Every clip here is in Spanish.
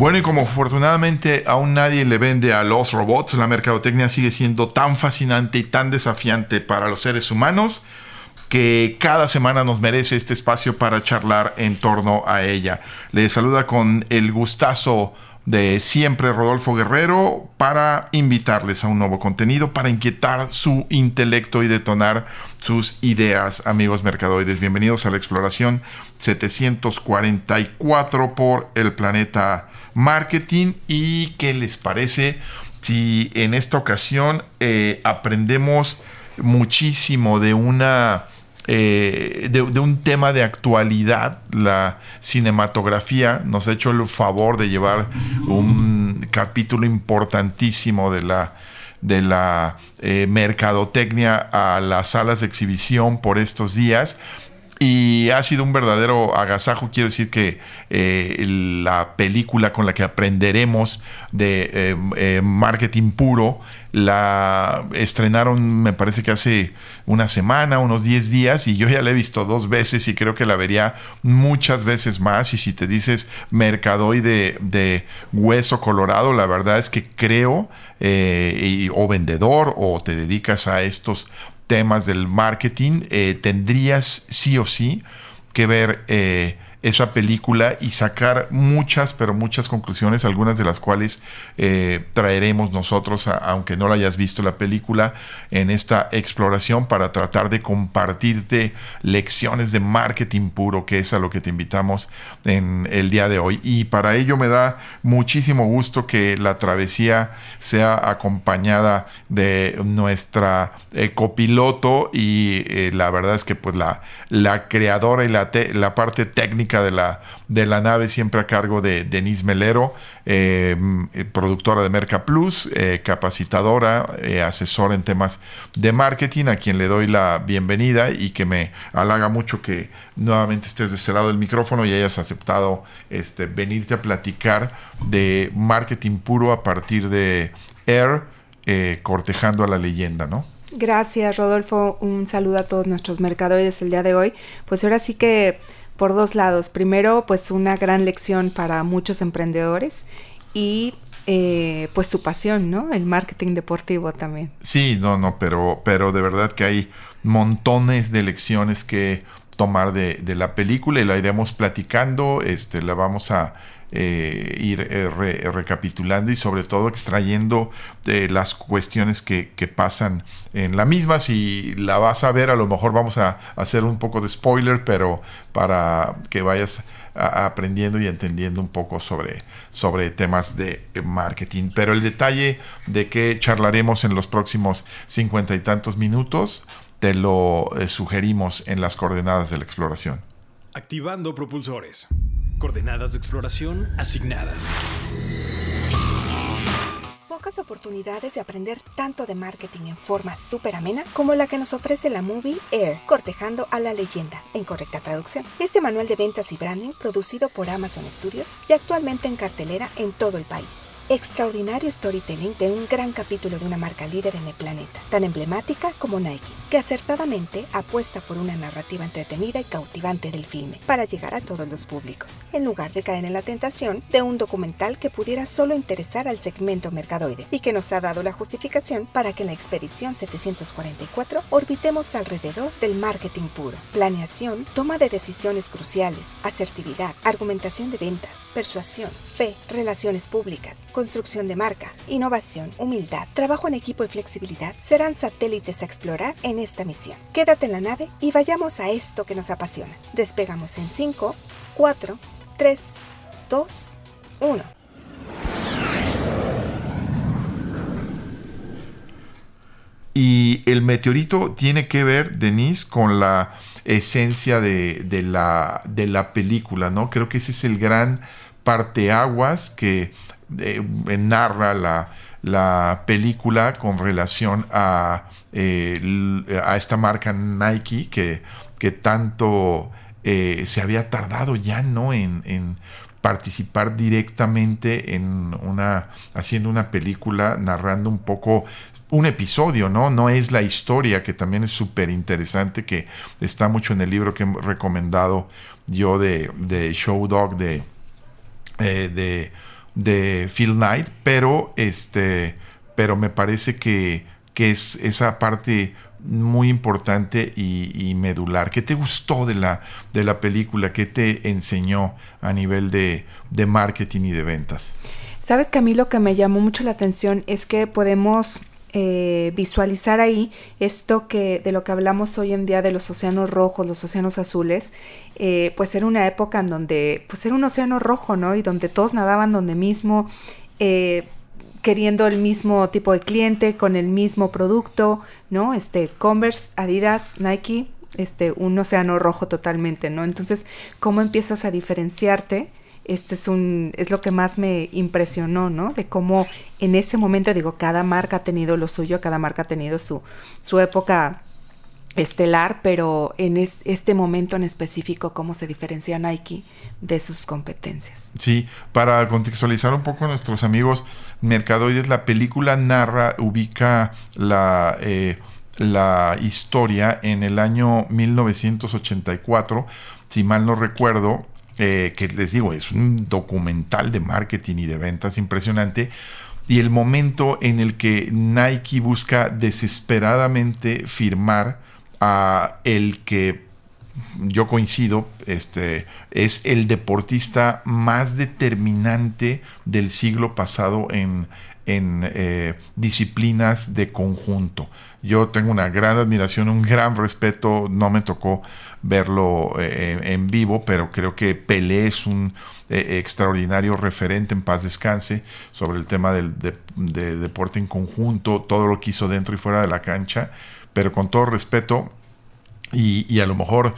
Bueno, y como afortunadamente aún nadie le vende a los robots, la mercadotecnia sigue siendo tan fascinante y tan desafiante para los seres humanos que cada semana nos merece este espacio para charlar en torno a ella. Le saluda con el gustazo de siempre Rodolfo Guerrero para invitarles a un nuevo contenido, para inquietar su intelecto y detonar sus ideas, amigos mercadoides. Bienvenidos a la exploración 744 por el planeta marketing y qué les parece si en esta ocasión eh, aprendemos muchísimo de una eh, de, un tema de actualidad. La cinematografía nos ha hecho el favor de llevar un capítulo importantísimo de la de la eh, mercadotecnia a las salas de exhibición por estos días y ha sido un verdadero agasajo. Quiero decir que eh, la película con la que aprenderemos de eh, eh, marketing puro la estrenaron, me parece que hace una semana, unos 10 días, y yo ya la he visto dos veces y creo que la vería muchas veces más. Y si te dices mercadoide de hueso colorado, la verdad es que creo, o vendedor, o te dedicas a estos temas del marketing, eh, tendrías sí o sí que ver eh, esa película y sacar muchas, pero muchas conclusiones, algunas de las cuales eh, traeremos nosotros, aunque no la hayas visto la película, en esta exploración para tratar de compartirte lecciones de marketing puro, que es a lo que te invitamos en el día de hoy. Y para ello me da muchísimo gusto que la travesía sea acompañada de nuestra eh, copiloto y eh, la verdad es que pues la, la creadora y la, la parte técnica de la, de la nave, siempre a cargo de Denise Melero, eh, productora de Merca Plus, eh, capacitadora, eh, asesora en temas de marketing, a quien le doy la bienvenida y que me halaga mucho que nuevamente estés de este lado del micrófono y hayas aceptado este, venirte a platicar de marketing puro a partir de Air, cortejando a la leyenda, ¿no? Gracias, Rodolfo. Un saludo a todos nuestros mercadoides el día de hoy. Pues ahora sí que por dos lados. Primero, pues una gran lección para muchos emprendedores y eh, pues su pasión, ¿no? El marketing deportivo también. Sí, no, no, pero, pero de verdad que hay montones de lecciones que tomar de, de la película y la iremos platicando, este, la vamos a eh, ir eh, recapitulando y sobre todo extrayendo eh, las cuestiones que, pasan en la misma. Si la vas a ver, a lo mejor vamos a hacer un poco de spoiler, pero para que vayas aprendiendo y entendiendo un poco sobre, sobre temas de marketing. Pero el detalle de que charlaremos en los próximos cincuenta y tantos minutos, te lo sugerimos en las coordenadas de la exploración. Activando propulsores. Coordenadas de exploración asignadas pocas oportunidades de aprender tanto de marketing en forma súper amena como la que nos ofrece la movie Air, cortejando a la leyenda, en correcta traducción. Este manual de ventas y branding producido por Amazon Studios y actualmente en cartelera en todo el país. Extraordinario storytelling de un gran capítulo de una marca líder en el planeta, tan emblemática como Nike, que acertadamente apuesta por una narrativa entretenida y cautivante del filme para llegar a todos los públicos, en lugar de caer en la tentación de un documental que pudiera solo interesar al segmento y que nos ha dado la justificación para que en la expedición 744 orbitemos alrededor del marketing puro, planeación, toma de decisiones cruciales, asertividad, argumentación de ventas, persuasión, fe, relaciones públicas, construcción de marca, innovación, humildad, trabajo en equipo y flexibilidad serán satélites a explorar en esta misión. Quédate en la nave y vayamos a esto que nos apasiona. Despegamos en 5, 4, 3, 2, 1. Y el meteorito tiene que ver, Denise, con la esencia de, la, de la película, ¿no? Creo que ese es el gran parteaguas que eh, narra la, la película con relación a, eh, a esta marca Nike que, que tanto eh, se había tardado ya no en, en participar directamente en una haciendo una película narrando un poco un episodio, ¿no? No es la historia, que también es súper interesante, que está mucho en el libro que he recomendado yo de, de Show Dog de, eh, de, de, Phil Knight, pero, este, pero me parece que, que es esa parte muy importante y, medular. ¿Qué te gustó de la, de la película? ¿Qué te enseñó a nivel de, de marketing y de ventas? Sabes que a mí lo que me llamó mucho la atención es que podemos eh, visualizar ahí esto que de lo que hablamos hoy en día de los océanos rojos, los océanos azules, eh, pues era una época en donde pues era un océano rojo, ¿no? Y donde todos nadaban donde mismo, eh, queriendo el mismo tipo de cliente, con el mismo producto, ¿no? Este, Converse, Adidas, Nike, este, un océano rojo totalmente, ¿no? Entonces, ¿cómo empiezas a diferenciarte? Este es un es lo que más me impresionó, ¿no? De cómo en ese momento digo, cada marca ha tenido lo suyo, cada marca ha tenido su su época estelar, pero en este momento en específico cómo se diferencia Nike de sus competencias. Sí, para contextualizar un poco a nuestros amigos mercadoides, la película narra, ubica la eh, la historia en el año 1984, si mal no recuerdo, eh, que les digo, es un documental de marketing y de ventas impresionante. Y el momento en el que Nike busca desesperadamente firmar a el que yo coincido, este, es el deportista más determinante del siglo pasado en, en eh, disciplinas de conjunto. Yo tengo una gran admiración, un gran respeto, no me tocó verlo eh, en vivo, pero creo que Pelé es un eh, extraordinario referente en paz descanse sobre el tema del de deporte en conjunto, todo lo que hizo dentro y fuera de la cancha, pero con todo respeto, y, a lo mejor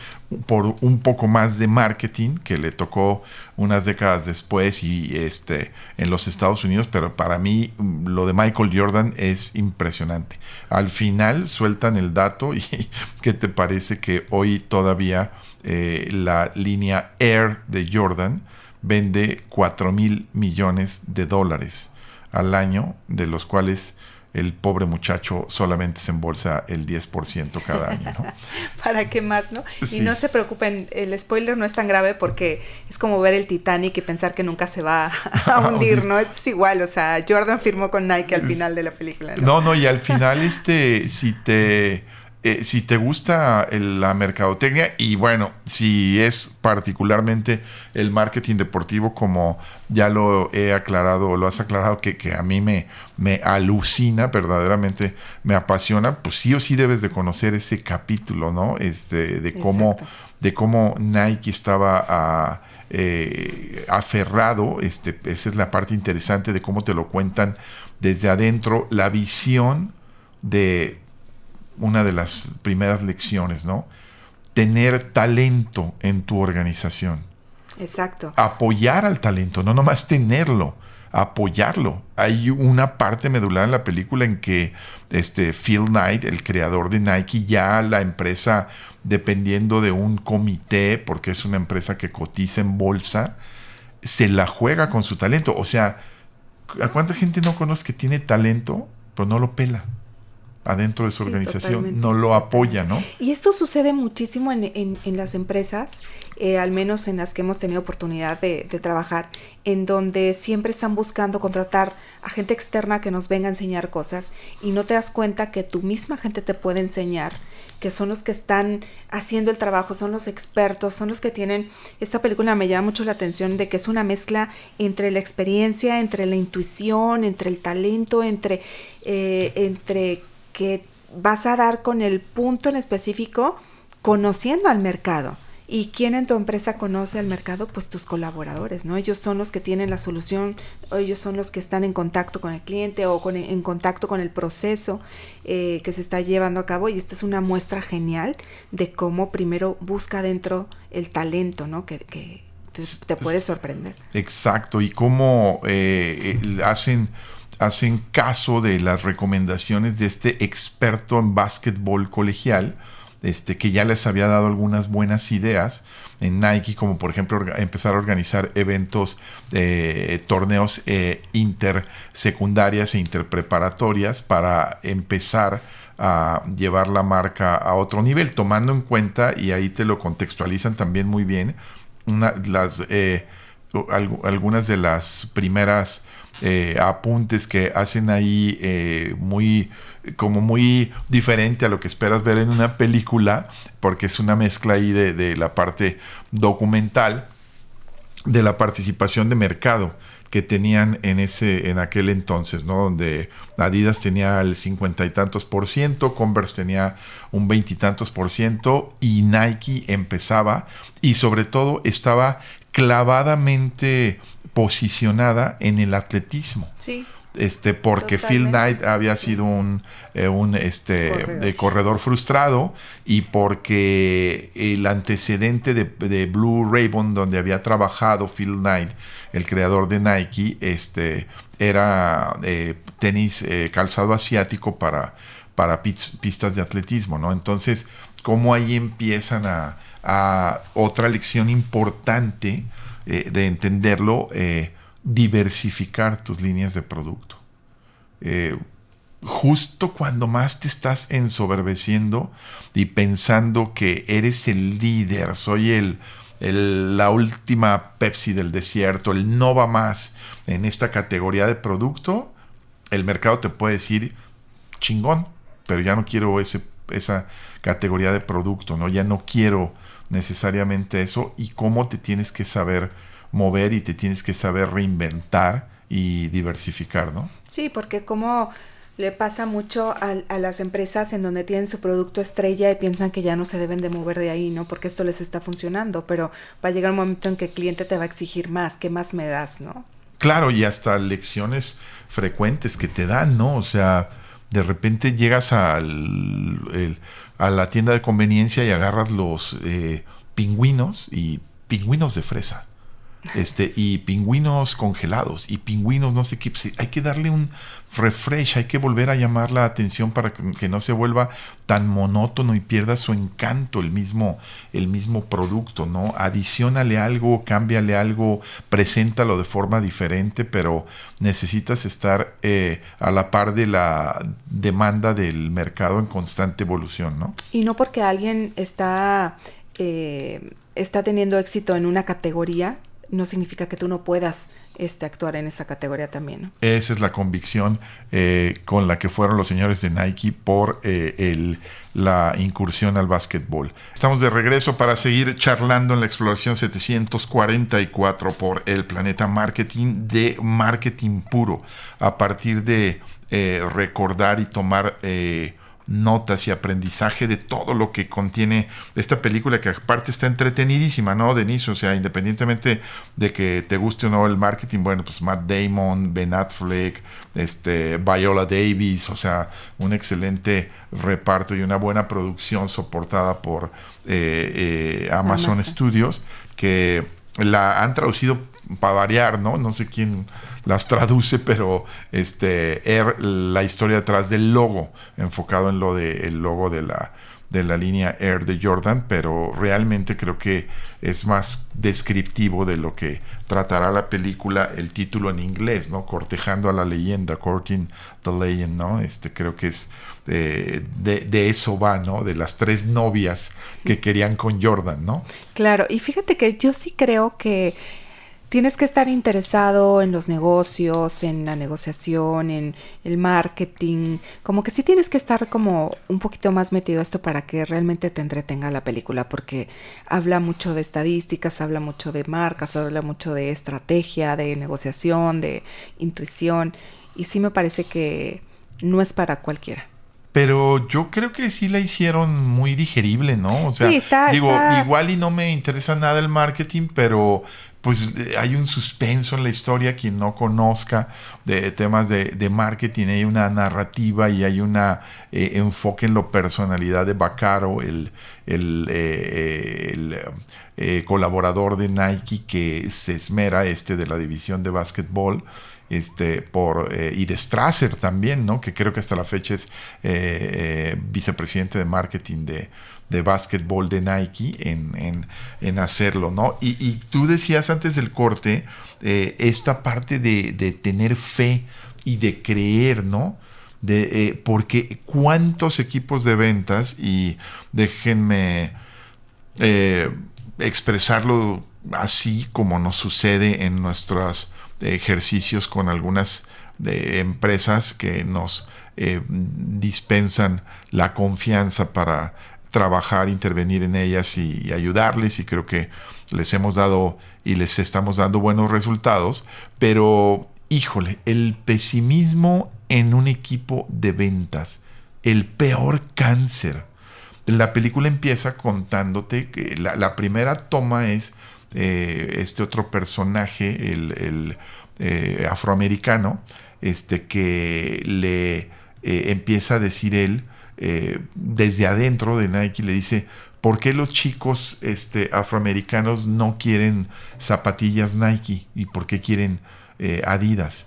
por un poco más de marketing que le tocó unas décadas después y este en los Estados Unidos, pero para mí mm, lo de Michael Jordan es impresionante. Al final sueltan el dato y ¿qué te parece que hoy todavía eh, la línea Air de Jordan vende 4 mil millones de dólares al año, de los cuales el pobre muchacho solamente se embolsa el 10% cada año, ¿no? ¿Para qué más, no? Y no se preocupen, el spoiler no es tan grave porque es como ver el Titanic y pensar que nunca se va a hundir, ¿no? Esto es igual, o sea, Jordan firmó con Nike al final de la película. No, no, no y al final, este, si te eh, si te gusta la mercadotecnia y bueno, si es particularmente el marketing deportivo, como ya lo he aclarado, lo has aclarado, que, a mí me, me alucina, verdaderamente me apasiona, pues sí o sí debes de conocer ese capítulo, ¿no? Este, de cómo, de cómo Nike estaba ah, eh, aferrado, este, esa es la parte interesante de cómo te lo cuentan desde adentro, la visión de una de las primeras lecciones, ¿no? Tener talento en tu organización. Exacto. Apoyar al talento, no nomás tenerlo, apoyarlo. Hay una parte medular en la película en que este Phil Knight, el creador de Nike, ya la empresa, dependiendo de un comité, porque es una empresa que cotiza en bolsa, se la juega con su talento. O sea, ¿a cuánta gente no conoce que tiene talento, pero no lo pela? Adentro de su organización, no lo apoya, ¿no? Y esto sucede muchísimo en, en, las empresas, eh, al menos en las que hemos tenido oportunidad de, trabajar, en donde siempre están buscando contratar a gente externa que nos venga a enseñar cosas y no te das cuenta que tu misma gente te puede enseñar, que son los que están haciendo el trabajo, son los expertos, son los que tienen, esta película me llama mucho la atención de que es una mezcla entre la experiencia, entre la intuición, entre el talento, entre, eh, entre que vas a dar con el punto en específico conociendo al mercado. ¿Y quién en tu empresa conoce al mercado? Pues tus colaboradores, ¿no? Ellos son los que tienen la solución, ellos son los que están en contacto con el cliente o con, en contacto con el proceso eh, que se está llevando a cabo. Y esta es una muestra genial de cómo primero busca dentro el talento, ¿no? Que, te, puede sorprender. Exacto, y cómo eh, hacen hacen caso de las recomendaciones de este experto en básquetbol colegial, este, que ya les había dado algunas buenas ideas en Nike, como por ejemplo empezar a organizar eventos, eh, torneos eh, intersecundarias e interpreparatorias para empezar a llevar la marca a otro nivel, tomando en cuenta, y ahí te lo contextualizan también muy bien, eh, algunas de las primeras eh, apuntes que hacen ahí eh, muy como muy diferente a lo que esperas ver en una película porque es una mezcla ahí de, de la parte documental de la participación de mercado que tenían en ese en aquel entonces, ¿no? Donde Adidas tenía el cincuenta y tantos por ciento, Converse tenía un veintitantos por ciento y Nike empezaba y sobre todo estaba clavadamente posicionada en el atletismo. Sí. Este, porque Phil Knight había sido un, eh, un este, corredor. Frustrado y porque el antecedente de, de, Blue Raven, donde había trabajado Phil Knight, el creador de Nike, este, era eh, tenis eh, calzado asiático para, para pistas de atletismo, ¿no? Entonces, ¿cómo ahí empiezan a, a otra lección importante eh, de entenderlo? Eh, diversificar tus líneas de producto. Eh, justo cuando más te estás ensoberbeciendo y pensando que eres el líder, soy el, el, la última Pepsi del desierto, el no va más en esta categoría de producto, el mercado te puede decir chingón, pero ya no quiero ese, esa categoría de producto, ¿no? Ya no quiero necesariamente eso y cómo te tienes que saber mover y te tienes que saber reinventar y diversificar, ¿no? Sí, porque como le pasa mucho a, a, las empresas en donde tienen su producto estrella y piensan que ya no se deben de mover de ahí, ¿no? Porque esto les está funcionando, pero va a llegar un momento en que el cliente te va a exigir más, ¿qué más me das, no? Claro, y hasta lecciones frecuentes que te dan, ¿no? O sea, de repente llegas al, a la tienda de conveniencia y agarras los eh, pingüinos y pingüinos de fresa este, y pingüinos congelados y pingüinos no sé qué. Pues, hay que darle un refresh, hay que volver a llamar la atención para que, no se vuelva tan monótono y pierda su encanto el mismo, el mismo producto, ¿no? Adiciónale algo, cámbiale algo, preséntalo de forma diferente, pero necesitas estar eh, a la par de la demanda del mercado en constante evolución, ¿no? Y no porque alguien está, eh, está teniendo éxito en una categoría, no significa que tú no puedas este, actuar en esa categoría también. Esa es la convicción eh, con la que fueron los señores de Nike por eh, el, la incursión al básquetbol. Estamos de regreso para seguir charlando en la exploración 744 por el planeta marketing de marketing puro, a partir de eh, recordar y tomar notas y aprendizaje de todo lo que contiene esta película que aparte está entretenidísima, ¿no, Denise? O sea, independientemente de que te guste o no el marketing, bueno, pues Matt Damon, Ben Affleck, este, Viola Davis, o sea, un excelente reparto y una buena producción soportada por eh, eh, Amazon, Amazon Studios que la han traducido para variar, ¿no? No sé quién las traduce, pero este, er, la historia detrás del logo, enfocado en lo del el logo de la, de la línea Air de Jordan, pero realmente creo que es más descriptivo de lo que tratará la película, el título en inglés, ¿no? Cortejando a la leyenda, Courting the Legend, ¿no? Este creo que es eh, de, de, eso va, ¿no? De las tres novias que querían con Jordan, ¿no? Claro, y fíjate que yo sí creo que tienes que estar interesado en los negocios, en la negociación, en el marketing, como que sí tienes que estar como un poquito más metido a esto para que realmente te entretenga la película, porque habla mucho de estadísticas, habla mucho de marcas, habla mucho de estrategia, de negociación, de intuición, y sí me parece que no es para cualquiera pero yo creo que sí la hicieron muy digerible, ¿no? O sea, sí, está, digo, está... igual y no me interesa nada el marketing, pero pues hay un suspenso en la historia, quien no conozca de temas de, de marketing, hay una narrativa y hay un eh, enfoque en la personalidad de Bacaro, el, eh, el eh, colaborador de Nike que se esmera, este de la división de básquetbol, este, por, eh, y de Strasser también, ¿no? Que creo que hasta la fecha es eh, vicepresidente de marketing de, de básquetbol de Nike en, hacerlo, ¿no? Y, tú decías antes del corte esta parte de, de, tener fe y de creer, ¿no? De, porque cuántos equipos de ventas, y déjenme expresarlo así como nos sucede en nuestros ejercicios con algunas eh, empresas que nos eh, dispensan la confianza para trabajar, intervenir en ellas y, ayudarles y creo que les hemos dado y les estamos dando buenos resultados, pero híjole, el pesimismo en un equipo de ventas, el peor cáncer. La película empieza contándote que la primera toma es eh, este otro personaje, el, eh, afroamericano, este, que le eh, empieza a decir él, desde adentro de Nike, le dice, ¿por qué los chicos este, afroamericanos no quieren zapatillas Nike? ¿Y por qué quieren Adidas?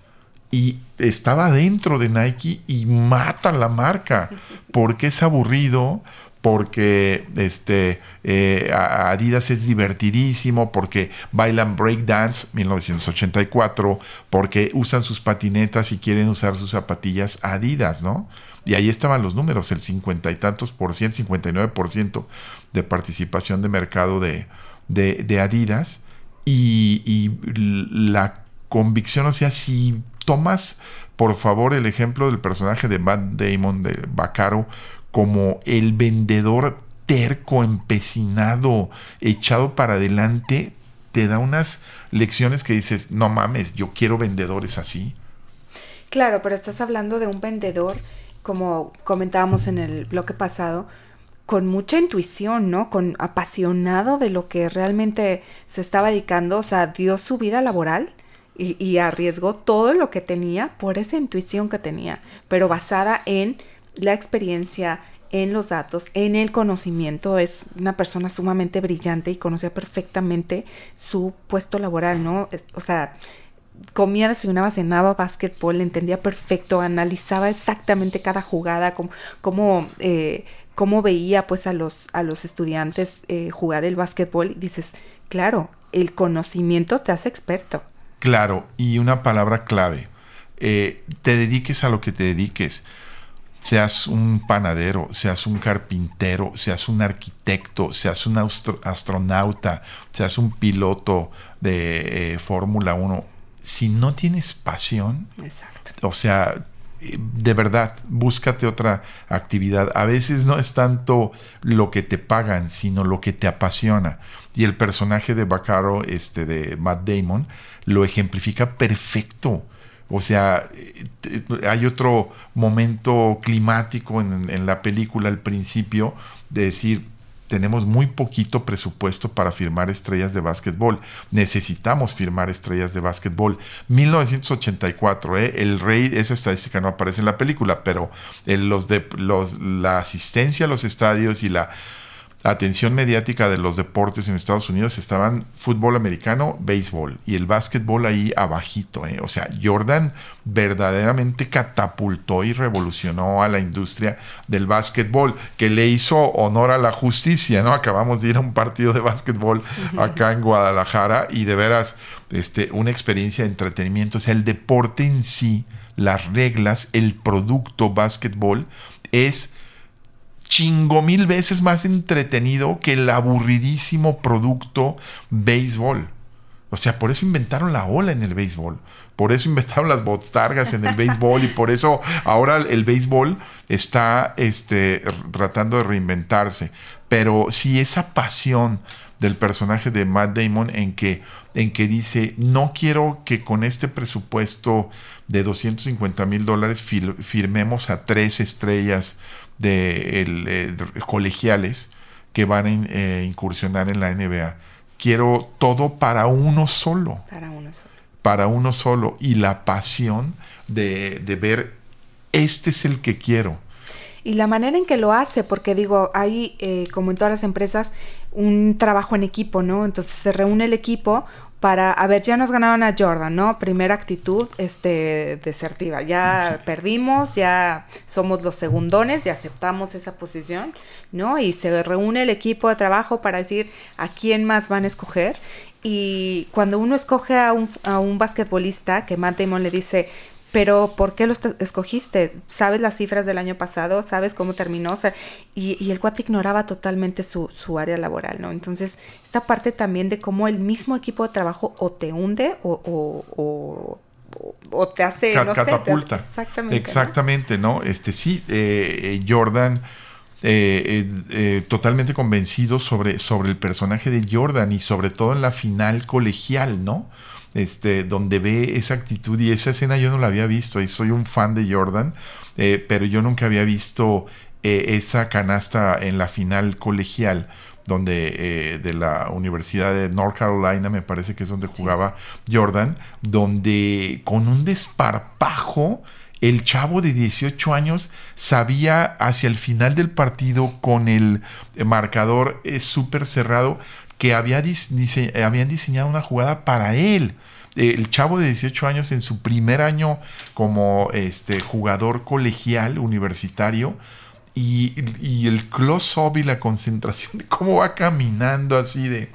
y estaba dentro de Nike y mata la marca porque es aburrido, porque este, eh, Adidas es divertidísimo, porque bailan breakdance 1984, porque usan sus patinetas y quieren usar sus zapatillas Adidas, ¿no? Y ahí estaban los números, el cincuenta y tantos por ciento, 59 por ciento de participación de mercado de, de, Adidas. Y, y, la convicción, o sea, si tomas por favor el ejemplo del personaje de Matt Damon, de Bacaro, como el vendedor terco, empecinado, echado para adelante, te da unas lecciones que dices, no mames, yo quiero vendedores así. Claro, pero estás hablando de un vendedor, como comentábamos en el bloque pasado, con mucha intuición, ¿no? Con apasionado de lo que realmente se estaba dedicando, o sea, dio su vida laboral y, arriesgó todo lo que tenía por esa intuición que tenía, pero basada en la experiencia, en los datos, en el conocimiento. Es una persona sumamente brillante y conocía perfectamente su puesto laboral, ¿no? O sea, comía, desayunaba, cenaba básquetbol, entendía perfecto, analizaba exactamente cada jugada, cómo, eh, veía pues a los, a los estudiantes eh, jugar el básquetbol. Y dices, claro, el conocimiento te hace experto. Claro, y una palabra clave, eh, te dediques a lo que te dediques seas un panadero, seas un carpintero, seas un arquitecto, seas un astronauta, seas un piloto de eh, Fórmula 1, si no tienes pasión, o sea, de verdad, búscate otra actividad. A veces no es tanto lo que te pagan, sino lo que te apasiona. Y el personaje de Bacaro, este de Matt Damon, lo ejemplifica perfecto o sea, eh, hay otro momento climático en, la película al principio de decir, tenemos muy poquito presupuesto para firmar estrellas de básquetbol. Necesitamos firmar estrellas de básquetbol. 1984, ¿eh? el rey, esa estadística no aparece en la película, pero los de, los, la asistencia a los estadios y la atención mediática de los deportes en Estados Unidos estaban fútbol americano, béisbol y el básquetbol ahí abajito. ¿eh? O sea, Jordan verdaderamente catapultó y revolucionó a la industria del básquetbol, que le hizo honor a la justicia, ¿no? Acabamos de ir a un partido de básquetbol acá en Guadalajara y de veras este, una experiencia de entretenimiento. O sea, el deporte en sí, las reglas, el producto básquetbol es chingo mil veces más entretenido que el aburridísimo producto béisbol. O sea, por eso inventaron la ola en el béisbol. Por eso inventaron las botargas en el béisbol y por eso ahora el béisbol está este, tratando de reinventarse. Pero si esa pasión del personaje de Matt Damon en que, en que dice, no quiero que con este presupuesto de 250 mil dólares firmemos a tres estrellas de, eh, colegiales que van a eh, incursionar en la NBA. Quiero todo para uno solo. Para uno solo. Para uno solo. Y la pasión de, de ver, este es el que quiero y la manera en que lo hace, porque digo, hay, eh, como en todas las empresas, un trabajo en equipo, ¿no? Entonces se reúne el equipo para, a ver, ya nos ganaron a Jordan, ¿no? Primera actitud este, desertiva. Ya perdimos, ya somos los segundones y aceptamos esa posición, ¿no? Y se reúne el equipo de trabajo para decir a quién más van a escoger. Y cuando uno escoge a un, a un basquetbolista, que Matt Damon le dice, pero ¿por qué lo escogiste? ¿Sabes las cifras del año pasado? ¿Sabes cómo terminó? O sea, y, el cuate ignoraba totalmente su, su, área laboral, ¿no? Entonces, esta parte también de cómo el mismo equipo de trabajo o te hunde o, o, te hace, no catapulta. exactamente. Exactamente, ¿no? Este sí, eh, eh, Jordan... Eh, totalmente convencido sobre, sobre el personaje de Jordan y sobre todo en la final colegial, ¿no? Este, donde ve esa actitud y esa escena yo no la había visto y soy un fan de Jordan, eh, pero yo nunca había visto eh, esa canasta en la final colegial donde eh, de la Universidad de North Carolina, me parece que es donde jugaba Jordan, donde con un desparpajo el chavo de 18 años sabía hacia el final del partido con el marcador súper cerrado que había habían diseñado una jugada para él. El chavo de 18 años en su primer año como este, jugador colegial universitario y, el close-up y la concentración de cómo va caminando así de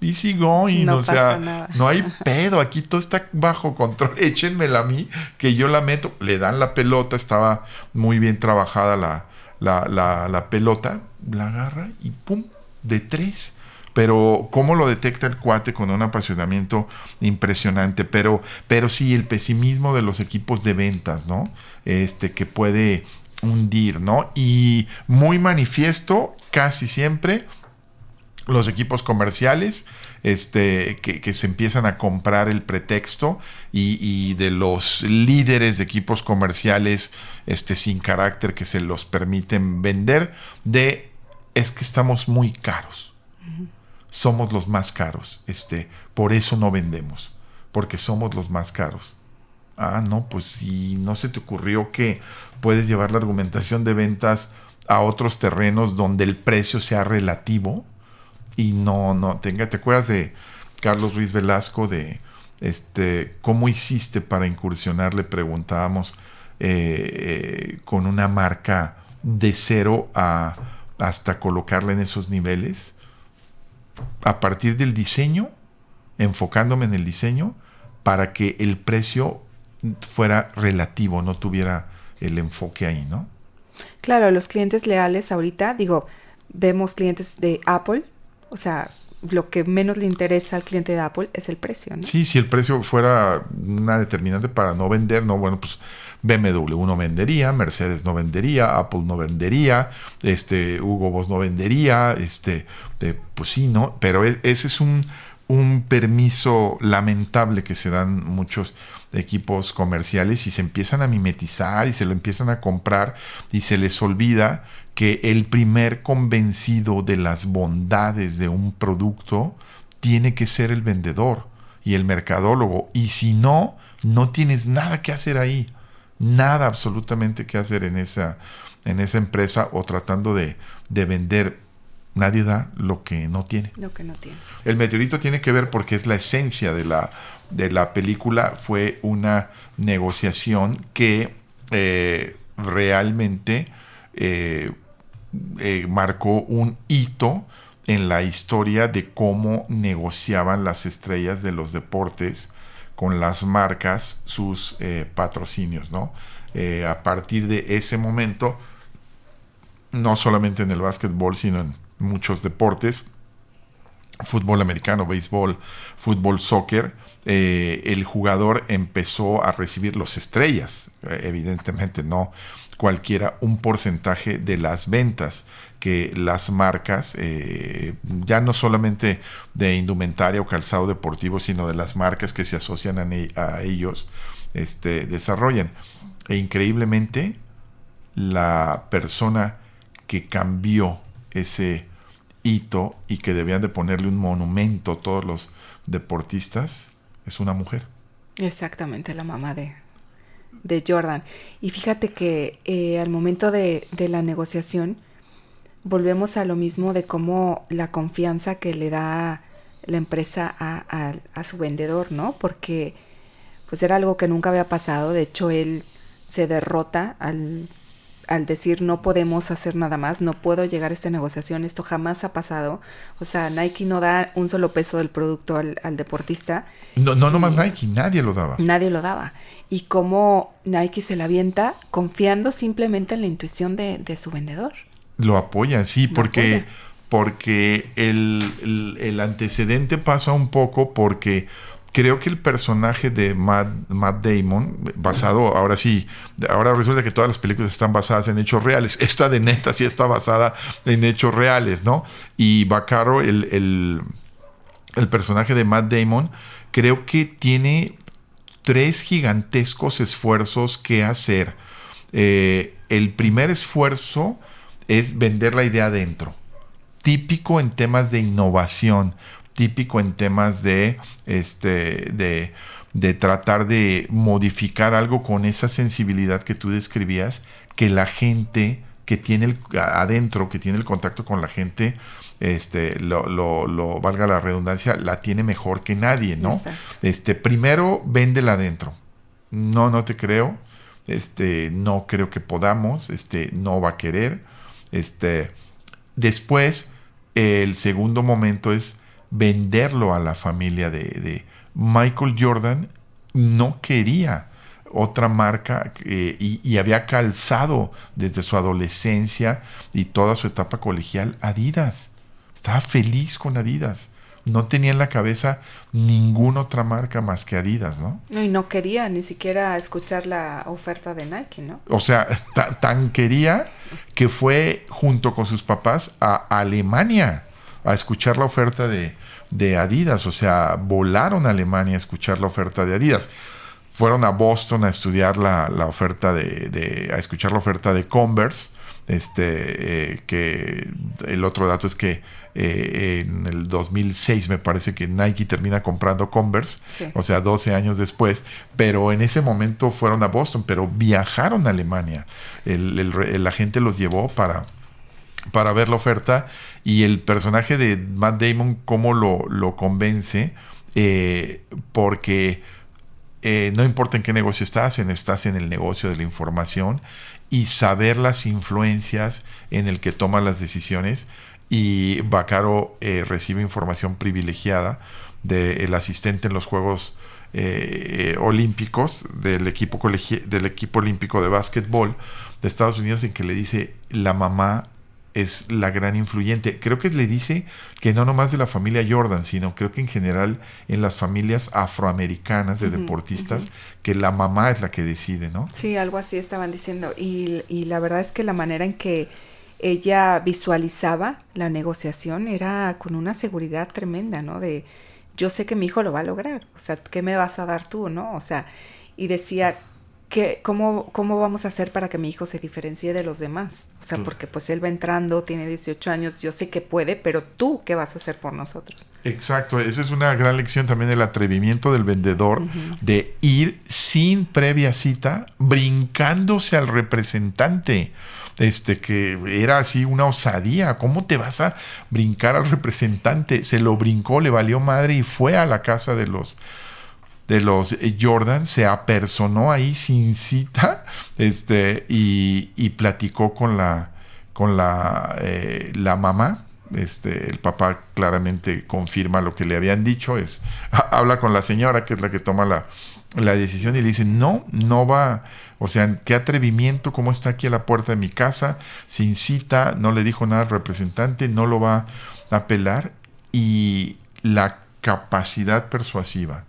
easy going, no o sea, no hay pedo, aquí todo está bajo control, échenmela a mí, que yo la meto, le dan la pelota, estaba muy bien trabajada la, la, la pelota, la agarra y pum, de tres pero cómo lo detecta el cuate con un apasionamiento impresionante, pero, pero sí el pesimismo de los equipos de ventas, ¿no? Este que puede hundir, ¿no? Y muy manifiesto casi siempre los equipos comerciales este, que, se empiezan a comprar el pretexto y, de los líderes de equipos comerciales este, sin carácter que se los permiten vender de es que estamos muy caros somos los más caros. Este, por eso no vendemos, porque somos los más caros. Ah, no, pues si no se te ocurrió que puedes llevar la argumentación de ventas a otros terrenos donde el precio sea relativo y no, no, tenga, ¿te acuerdas de Carlos Ruiz Velasco de este, cómo hiciste para incursionar? Le preguntábamos eh, eh, con una marca de cero a hasta colocarla en esos niveles a partir del diseño, enfocándome en el diseño, para que el precio fuera relativo, no tuviera el enfoque ahí, ¿no? Claro, los clientes leales ahorita, digo, vemos clientes de Apple, o sea, lo que menos le interesa al cliente de Apple es el precio, ¿no? Sí, si el precio fuera una determinante para no vender, no, bueno, pues BMW no vendería, Mercedes no vendería, Apple no vendería, este, Hugo Boss no vendería, este, eh, pues sí, ¿no? Pero e, ese es un, un permiso lamentable que se dan muchos equipos comerciales y se empiezan a mimetizar y se lo empiezan a comprar y se les olvida que el primer convencido de las bondades de un producto tiene que ser el vendedor y el mercadólogo y si no, no tienes nada que hacer ahí nada absolutamente que hacer en esa, en esa empresa o tratando de, vender. Nadie da lo que no tiene. Lo que no tiene. El meteorito tiene que ver porque es la esencia de la, de la película. Fue una negociación que eh, realmente eh, eh, marcó un hito en la historia de cómo negociaban las estrellas de los deportes con las marcas sus eh, patrocinios, ¿no? Eh, a partir de ese momento, no solamente en el básquetbol, sino en muchos deportes, fútbol americano, béisbol, fútbol, soccer, el jugador empezó a recibir los estrellas, evidentemente no cualquiera, un porcentaje de las ventas que las marcas, eh, ya no solamente de indumentaria o calzado deportivo, sino de las marcas que se asocian a, ellos, este, desarrollan. E increíblemente, la persona que cambió ese hito y que debían de ponerle un monumento a todos los deportistas es una mujer. Exactamente, la mamá de, de Jordan. Y fíjate que eh, al momento de, de, la negociación, volvemos a lo mismo de cómo la confianza que le da la empresa a, a, su vendedor, ¿no? Porque pues era algo que nunca había pasado. De hecho, él se derrota al, al decir no podemos hacer nada más, no puedo llegar a esta negociación, esto jamás ha pasado. O sea, Nike no da un solo peso del producto al, al deportista. No, no nomás Nike, nadie lo daba. Nadie lo daba. Y cómo Nike se la avienta confiando simplemente en la intuición de, de su vendedor. Lo apoya, sí, porque, porque el, el, antecedente pasa un poco porque creo que el personaje de Matt, Matt, Damon, basado, ahora sí, ahora resulta que todas las películas están basadas en hechos reales. Esta de neta sí está basada en hechos reales, ¿no? Y Bacaro, el, el, el personaje de Matt Damon, creo que tiene tres gigantescos esfuerzos que hacer. Eh, el primer esfuerzo es vender la idea adentro. Típico en temas de innovación, típico en temas de, este, de, de tratar de modificar algo con esa sensibilidad que tú describías, que la gente que tiene el, adentro, que tiene el contacto con la gente, este, lo, lo, valga la redundancia, la tiene mejor que nadie, ¿no? Este, primero, véndela adentro. No, no te creo. Este, no creo que podamos. Este, no va a querer este, después, el segundo momento es venderlo a la familia de, Michael Jordan. No quería otra marca y, y, había calzado desde su adolescencia y toda su etapa colegial Adidas. Estaba feliz con Adidas no tenía en la cabeza ninguna otra marca más que Adidas, ¿no? Y no quería ni siquiera escuchar la oferta de Nike, ¿no? O sea, tan quería que fue junto con sus papás a Alemania a escuchar la oferta de, de Adidas. O sea, volaron a Alemania a escuchar la oferta de Adidas fueron a Boston a estudiar la, la oferta de, de, a escuchar la oferta de Converse. Este, eh, que el otro dato es que eh, en el 2006 me parece que Nike termina comprando Converse, o sea, 12 años después, pero en ese momento fueron a Boston, pero viajaron a Alemania. El, la gente los llevó para, para ver la oferta y el personaje de Matt Damon, cómo lo, lo convence, eh, porque eh, no importa en qué negocio estás, en, estás en el negocio de la información y saber las influencias en el que toman las decisiones. Y Bacaro eh, recibe información privilegiada del asistente en los Juegos eh, Olímpicos del equipo, del equipo olímpico de básquetbol de Estados Unidos en que le dice la mamá es la gran influyente. Creo que le dice que no nomás de la familia Jordan, sino creo que en general en las familias afroamericanas de deportistas, que la mamá es la que decide, ¿no? Sí, algo así estaban diciendo. Y, y la verdad es que la manera en que ella visualizaba la negociación era con una seguridad tremenda, ¿no? De yo sé que mi hijo lo va a lograr, o sea, ¿qué me vas a dar tú, no? O sea, y decía, que, ¿cómo, ¿cómo vamos a hacer para que mi hijo se diferencie de los demás? O sea, porque pues él va entrando, tiene 18 años, yo sé que puede, pero tú, ¿qué vas a hacer por nosotros? Exacto, esa es una gran lección también del atrevimiento del vendedor de ir sin previa cita, brincándose al representante este, que era así una osadía. ¿Cómo te vas a brincar al representante? Se lo brincó, le valió madre y fue a la casa de los de los eh, Jordan, se apersonó ahí sin cita este, y, y platicó con la, con la, eh, la mamá. Este, el papá claramente confirma lo que le habían dicho, es, habla con la señora, que es la que toma la, la decisión, y le dice, no, no va, o sea, qué atrevimiento, cómo está aquí a la puerta de mi casa, sin cita, no le dijo nada al representante, no lo va a apelar. Y la capacidad persuasiva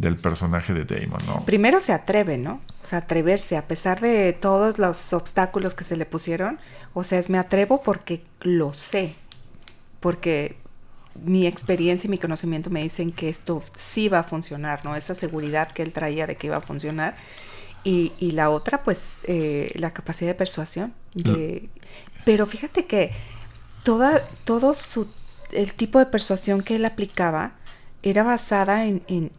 del personaje de Damon, ¿no? Primero se atreve, ¿no? O sea, atreverse a pesar de todos los obstáculos que se le pusieron. O sea, es me atrevo porque lo sé. Porque mi experiencia y mi conocimiento me dicen que esto sí va a funcionar, ¿no? Esa seguridad que él traía de que iba a funcionar. Y, y la otra, pues, eh, la capacidad de persuasión. Pero fíjate que toda, todo su, el tipo de persuasión que él aplicaba era basada en, en,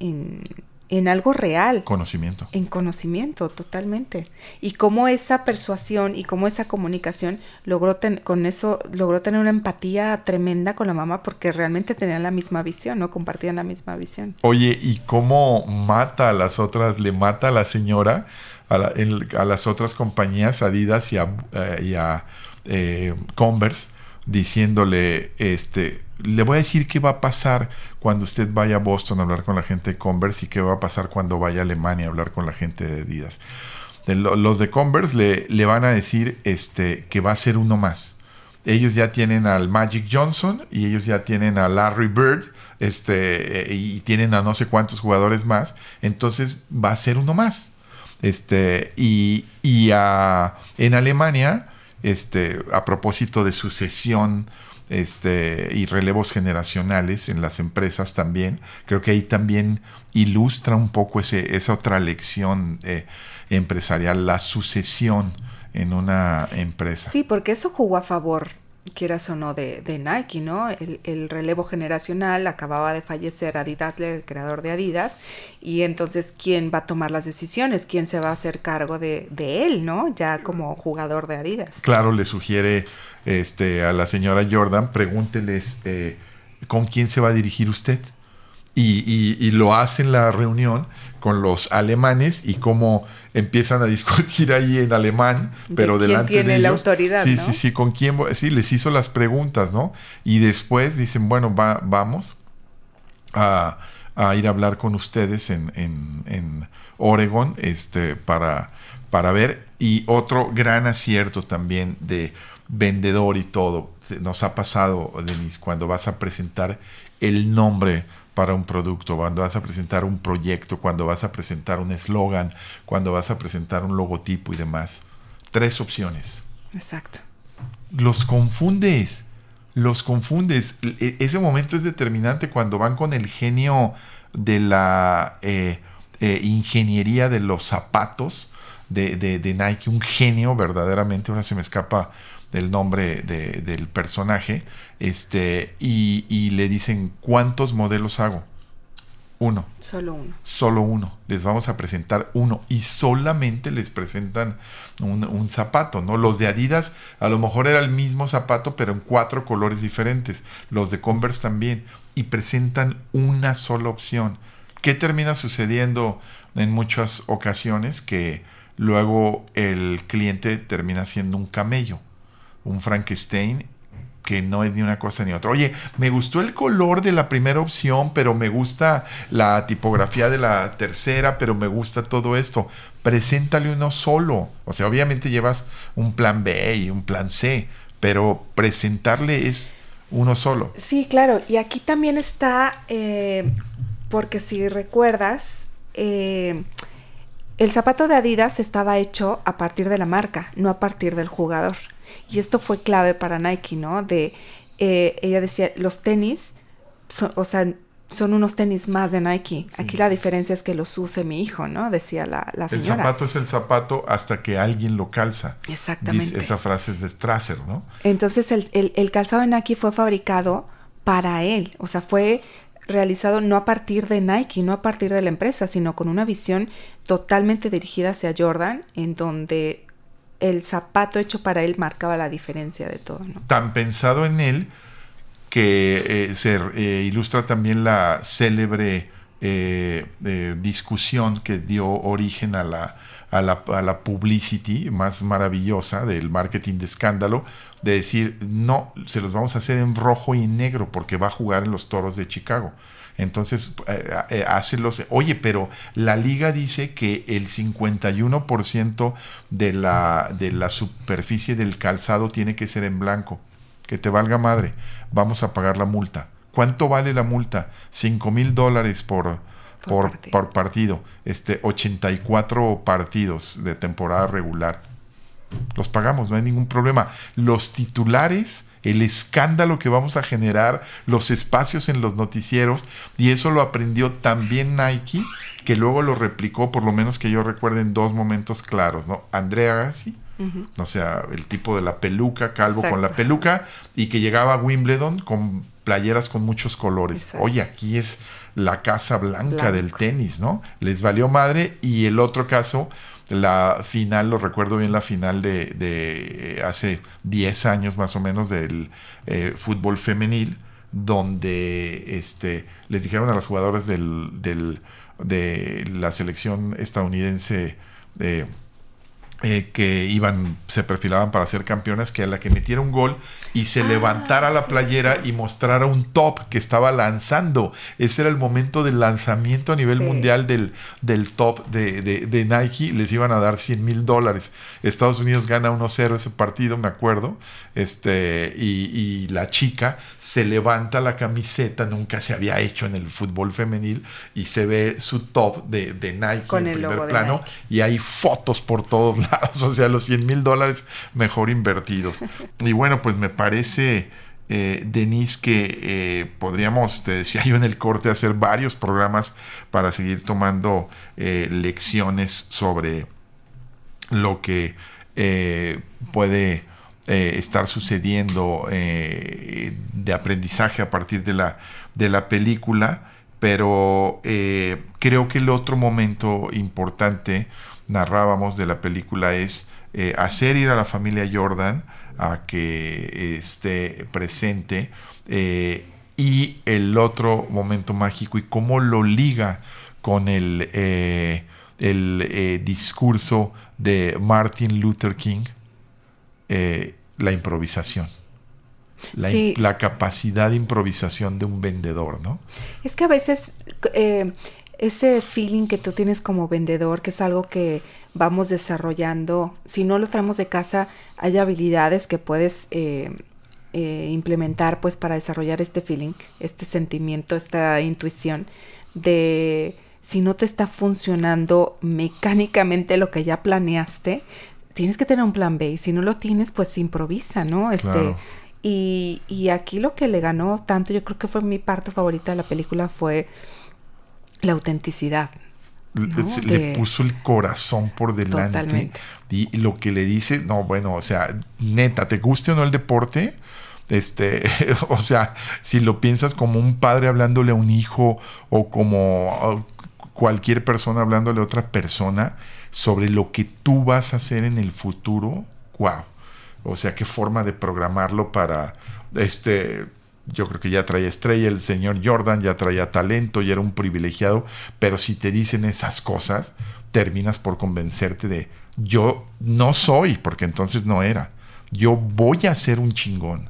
en algo real. Conocimiento. En conocimiento, totalmente. Y cómo esa persuasión y cómo esa comunicación logró con eso logró tener una empatía tremenda con la mamá porque realmente tenían la misma visión, ¿no? Compartían la misma visión. Oye, ¿y cómo mata a las otras, le mata a la señora, a, las otras compañías, Adidas y a, eh, eh, Converse, diciéndole, este, le voy a decir qué va a pasar cuando usted vaya a Boston a hablar con la gente de Converse y qué va a pasar cuando vaya a Alemania a hablar con la gente de Adidas. los de Converse le, van a decir este, que va a ser uno más. Ellos ya tienen al Magic Johnson y ellos ya tienen a Larry Bird este, y tienen a no sé cuántos jugadores más. Entonces va a ser uno más. Este, y, y en Alemania, este, a propósito de sucesión este, y relevos generacionales en las empresas también. Creo que ahí también ilustra un poco ese, esa otra lección eh, empresarial, la sucesión en una empresa. Sí, porque eso jugó a favor quieras o no, de, de Nike, ¿no? El, relevo generacional acababa de fallecer Adidas, el creador de Adidas, y entonces, ¿quién va a tomar las decisiones? ¿Quién se va a hacer cargo de, de él, ¿no? Ya como jugador de Adidas. Claro, le sugiere este, a la señora Jordan, pregúnteles eh, con quién se va a dirigir usted. Y, y, lo hace en la reunión con los alemanes y cómo empiezan a discutir ahí en alemán, pero ¿De delante tiene de la autoridad. Sí, sí, sí, con quién, sí, les hizo las preguntas, ¿no? Y después dicen, bueno, va, vamos a, ir a hablar con ustedes en, en, en Oregon, este, para, para ver. Y otro gran acierto también de vendedor y todo, nos ha pasado, Denise, cuando vas a presentar el nombre para un producto, cuando vas a presentar un proyecto, cuando vas a presentar un eslogan, cuando vas a presentar un logotipo y demás. Tres opciones. Exacto. Los confundes, los confundes. E, ese momento es determinante cuando van con el genio de la eh, eh, ingeniería de los zapatos de, de, Nike, un genio verdaderamente, ahora se me escapa del nombre del personaje, este, y, le dicen, ¿cuántos modelos hago? Uno. Solo uno. Solo uno. Les vamos a presentar uno. Y solamente les presentan un, zapato, ¿no? Los de Adidas a lo mejor era el mismo zapato, pero en cuatro colores diferentes. Los de Converse también. Y presentan una sola opción. ¿Qué termina sucediendo en muchas ocasiones? Que luego el cliente termina siendo un camello un Frankenstein que no es ni una cosa ni otra. Oye, me gustó el color de la primera opción, pero me gusta la tipografía de la tercera, pero me gusta todo esto. Preséntale uno solo. O sea, obviamente llevas un plan B y un plan C, pero presentarle es uno solo. Sí, claro. Y aquí también está, eh, porque si recuerdas, eh, el zapato de Adidas estaba hecho a partir de la marca, no a partir del jugador. Y esto fue clave para Nike, ¿no? De, eh, ella decía, los tenis, o sea, son unos tenis más de Nike. Aquí la diferencia es que los use mi hijo, ¿no? Decía la, la señora. El zapato es el zapato hasta que alguien lo calza. Exactamente. esa frase es de Strasser, ¿no? Entonces el, el, el calzado de Nike fue fabricado para él. O sea, fue realizado no a partir de Nike, no a partir de la empresa, sino con una visión totalmente dirigida hacia Jordan, en donde el zapato hecho para él marcaba la diferencia de todo. Tan pensado en él que eh, se eh, ilustra también la célebre eh, discusión que dio origen a la, a la, a la publicity más maravillosa del marketing de escándalo, de decir, no, se los vamos a hacer en rojo y negro porque va a jugar en los toros de Chicago. Entonces, eh, eh, hace los... Oye, pero la liga dice que el 51% de la, de la superficie del calzado tiene que ser en blanco. Que te valga madre. Vamos a pagar la multa. ¿Cuánto vale la multa? 5 mil dólares por, por, por, partido. Este, 84 partidos de temporada regular. Los pagamos, no hay ningún problema. Los titulares el escándalo que vamos a generar, los espacios en los noticieros, y eso lo aprendió también Nike, que luego lo replicó, por lo menos que yo recuerde, en dos momentos claros, ¿no? Andrea Gassi, o sea, el tipo de la peluca, calvo con la peluca, y que llegaba a Wimbledon con playeras con muchos colores. Oye, aquí es la Casa Blanca del tenis, ¿no? Les valió madre y el otro caso, la final, lo recuerdo bien, la final de, de hace 10 años más o menos del eh, fútbol femenil, donde este, les dijeron a los jugadores del, del, de la selección estadounidense eh, eh, que iban, se perfilaban para ser campeonas, que a la que metiera un gol y se Ah, levantara la sí. playera y mostrara un top que estaba lanzando. Ese era el momento del lanzamiento a nivel Sí. mundial del, del top de, de- de Nike. Les iban a dar 100 mil dólares. Estados Unidos gana 1-0 ese partido, me acuerdo. Este, y, y la chica se levanta la camiseta, nunca se había hecho en el fútbol femenil, y se ve su top de, de Nike Con en el primer logo plano Nike. y hay fotos por todos lados, o sea, los 100 mil dólares mejor invertidos. Y bueno, pues me parece, eh, Denise, que eh, podríamos, te decía yo en el corte, hacer varios programas para seguir tomando eh, lecciones sobre lo que eh, puede estar sucediendo de aprendizaje a partir de la, de la película, pero creo que el otro momento importante, narrábamos de la película, es eh, hacer ir a la familia Jordan a que esté presente eh, y el otro momento mágico y cómo lo liga con el, eh, el discurso de Martin Luther King, la improvisación. La, Sí. la capacidad de improvisación de un vendedor, ¿no? Es que a veces eh, ese feeling que tú tienes como vendedor, que es algo que vamos desarrollando, si no lo traemos de casa, hay habilidades que puedes eh, eh, implementar pues para desarrollar este feeling, este sentimiento, esta intuición de si no te está funcionando mecánicamente lo que ya planeaste, tienes que tener un plan B y si no lo tienes pues improvisa, ¿no? Este, Claro. y, y aquí lo que le ganó tanto, yo creo que fue mi parte favorita de la película, fue la autenticidad. Le De- puso el corazón por delante. Totalmente. Y lo que le dice, no, bueno, o sea, neta, ¿te guste o no el deporte? Este, o sea, si lo piensas como un padre hablándole a un hijo o como uh, cualquier persona hablándole a otra persona sobre lo que tú vas a hacer en el futuro, wow. O sea, qué forma de programarlo para este. Yo creo que ya traía estrella, el señor Jordan ya traía talento, ya era un privilegiado, pero si te dicen esas cosas, terminas por convencerte de yo no soy, porque entonces no era. Yo voy a ser un chingón.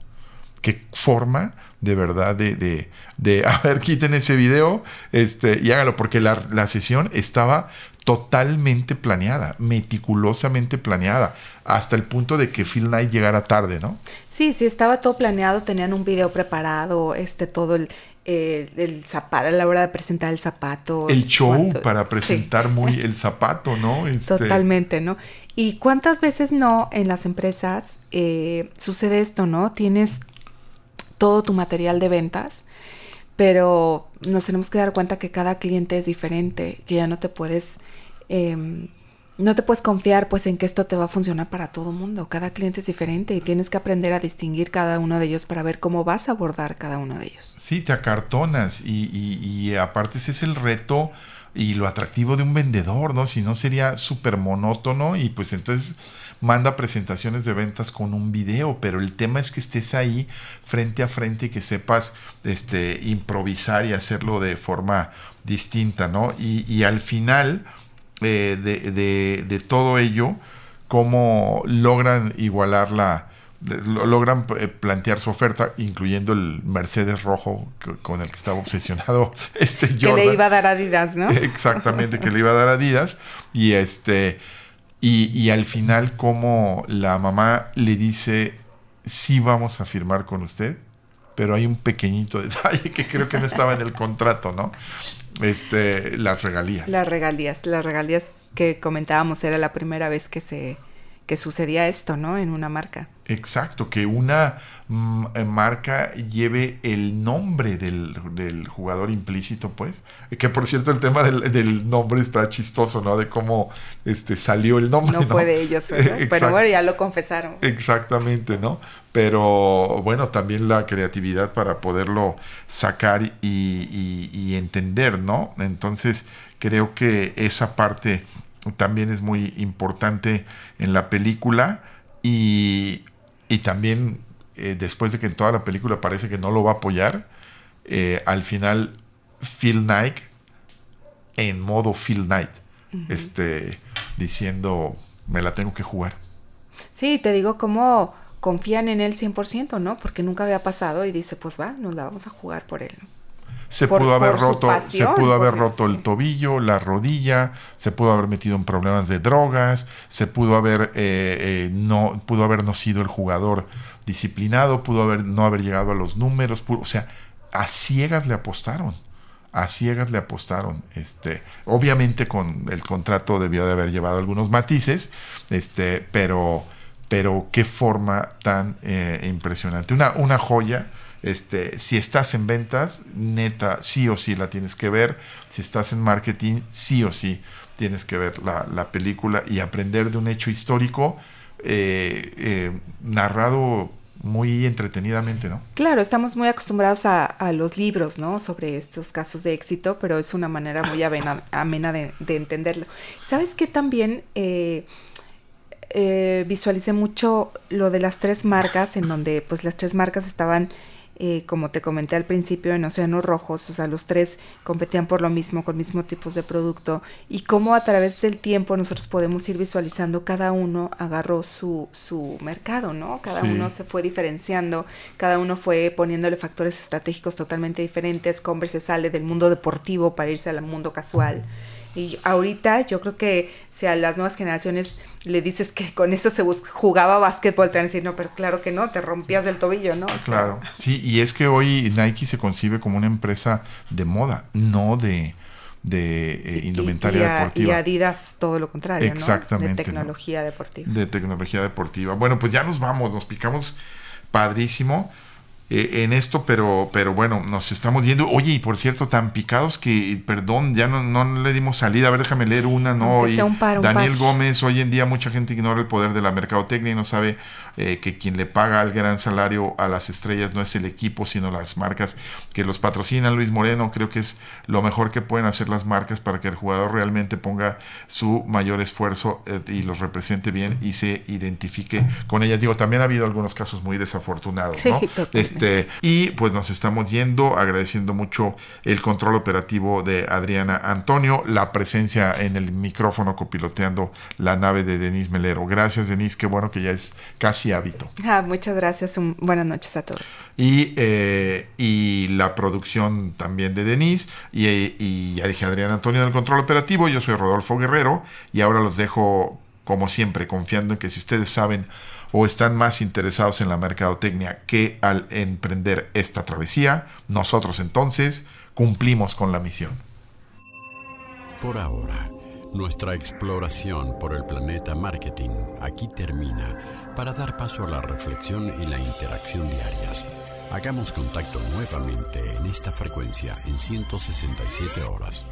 Qué forma de verdad de, de, a ver, quiten ese video este, y hágalo, porque la, la sesión estaba totalmente planeada, meticulosamente planeada, hasta el punto de que Phil Knight llegara tarde, ¿no? Sí, sí, estaba todo planeado, tenían un video preparado, este, todo el, eh, el zapato, a la hora de presentar el zapato. El show cuánto- para sí. presentar muy el zapato, ¿no? Este, Totalmente, ¿no? Y cuántas veces no en las empresas eh, sucede esto, ¿no? Tienes todo tu material de ventas, pero nos tenemos que dar cuenta que cada cliente es diferente, que ya no te puedes, em, no te puedes confiar pues en que esto te va a funcionar para todo mundo. Cada cliente es diferente y tienes que aprender a distinguir cada uno de ellos para ver cómo vas a abordar cada uno de ellos. Sí, te acartonas y, y- y aparte ese es el reto y lo atractivo de un vendedor, ¿no? Si no sería súper monótono y pues entonces manda presentaciones de ventas con un video, pero el tema es que estés ahí frente a frente y que sepas este, improvisar y hacerlo de forma distinta, ¿no? Y, y al final eh, de, de- de todo ello, cómo logran igualar la, lo- logran eh, plantear su oferta, incluyendo el Mercedes rojo que- con el que estaba obsesionado este Que Jordan. le iba a dar Adidas, ¿no? Exactamente, que le iba a dar Adidas. Y este. Y, y al final, como la mamá le dice: Sí, vamos a firmar con usted. Pero hay un pequeñito detalle que creo que no estaba en el contrato, ¿no? Este, las regalías. Las regalías, las regalías que comentábamos era la primera vez que se que sucedía esto, ¿no? En una marca. Exacto, que una mm, eh, marca lleve el nombre del, del, jugador implícito, pues. Que por cierto, el tema del, del, nombre está chistoso, ¿no? De cómo este, salió el nombre. No, fue de ellos, ¿verdad? Pero bueno, ya lo confesaron. Exactamente, ¿no? Pero bueno, también la creatividad para poderlo sacar y, y, y entender, ¿no? Entonces, creo que esa parte también es muy importante en la película y, y también eh, después de que en toda la película parece que no lo va a apoyar, eh, al final Phil Knight en modo Phil Knight, este, diciendo me la tengo que jugar. Sí, te digo cómo confían en él 100%, ¿no? Porque nunca había pasado y dice, pues va, nos la vamos a jugar por él. Se Por- pudo haber roto, pasión, se pudo haber roto el tobillo, la rodilla, se pudo haber metido en problemas de drogas, se pudo haber eh, eh, no pudo habernos sido el jugador disciplinado, pudo haber no haber llegado a los números, pudo- o sea, a ciegas le apostaron. A ciegas le apostaron. Este, obviamente con el contrato debió de haber llevado algunos matices, este, pero, pero qué forma tan eh, impresionante. Una, una joya. Este, si estás en ventas, neta, sí o sí la tienes que ver. Si estás en marketing, sí o sí tienes que ver la, la película y aprender de un hecho histórico eh, eh, narrado muy entretenidamente, ¿no? Claro, estamos muy acostumbrados a, a los libros, ¿no? Sobre estos casos de éxito, pero es una manera muy avena- amena de, de entenderlo. ¿Sabes qué también eh, eh, visualicé mucho lo de las tres marcas, en donde pues las tres marcas estaban, eh, como te comenté al principio, en océanos rojos, o sea, los tres competían por lo mismo, con mismos tipos de producto, y cómo a través del tiempo nosotros podemos ir visualizando, cada uno agarró su, su mercado, ¿no? Cada Sí. uno se fue diferenciando, cada uno fue poniéndole factores estratégicos totalmente diferentes, Converse se sale del mundo deportivo para irse al mundo casual. Y ahorita yo creo que si a las nuevas generaciones le dices que con eso se jugaba básquetbol, te van a decir, no, pero claro que no, te rompías del tobillo, ¿no? O sea, Claro, sí, y es que hoy Nike se concibe como una empresa de moda, no de, de eh, indumentaria y, a- deportiva. Y Adidas todo lo contrario, ¿no? Exactamente, De ¿no? tecnología deportiva. de tecnología deportiva. Bueno, pues ya nos vamos, nos picamos padrísimo eh, en esto, pero, pero bueno, nos estamos yendo. Oye, y por cierto, tan picados que, perdón, ya no, no le dimos salida. A ver, déjame leer una, ¿no? Aunque Y sea un par, un Daniel par. Gómez, hoy en día mucha gente ignora el poder de la mercadotecnia y no sabe eh, que quien le paga el gran salario a las estrellas no es el equipo, sino las marcas que los patrocinan. Luis Moreno, creo que es lo mejor que pueden hacer las marcas para que el jugador realmente ponga su mayor esfuerzo eh, y los represente bien y se identifique con ellas. Digo, también ha habido algunos casos muy desafortunados, Sí, ¿no? totalmente. Este, y pues nos estamos yendo, agradeciendo mucho el control operativo de Adriana Antonio, la presencia en el micrófono copiloteando la nave de Denise Melero. Gracias, Denise, qué bueno que ya es casi hábito. Ah, muchas gracias, un- buenas noches a todos. Y, eh, y la producción también de Denise. Y, y ya dije Adrián Antonio del control operativo. Yo soy Rodolfo Guerrero. Y ahora los dejo, como siempre, confiando en que si ustedes saben o están más interesados en la mercadotecnia que al emprender esta travesía, nosotros entonces cumplimos con la misión. Por ahora, nuestra exploración por el planeta marketing aquí termina para dar paso a la reflexión y la interacción diarias. Hagamos contacto nuevamente en esta frecuencia en 167 horas.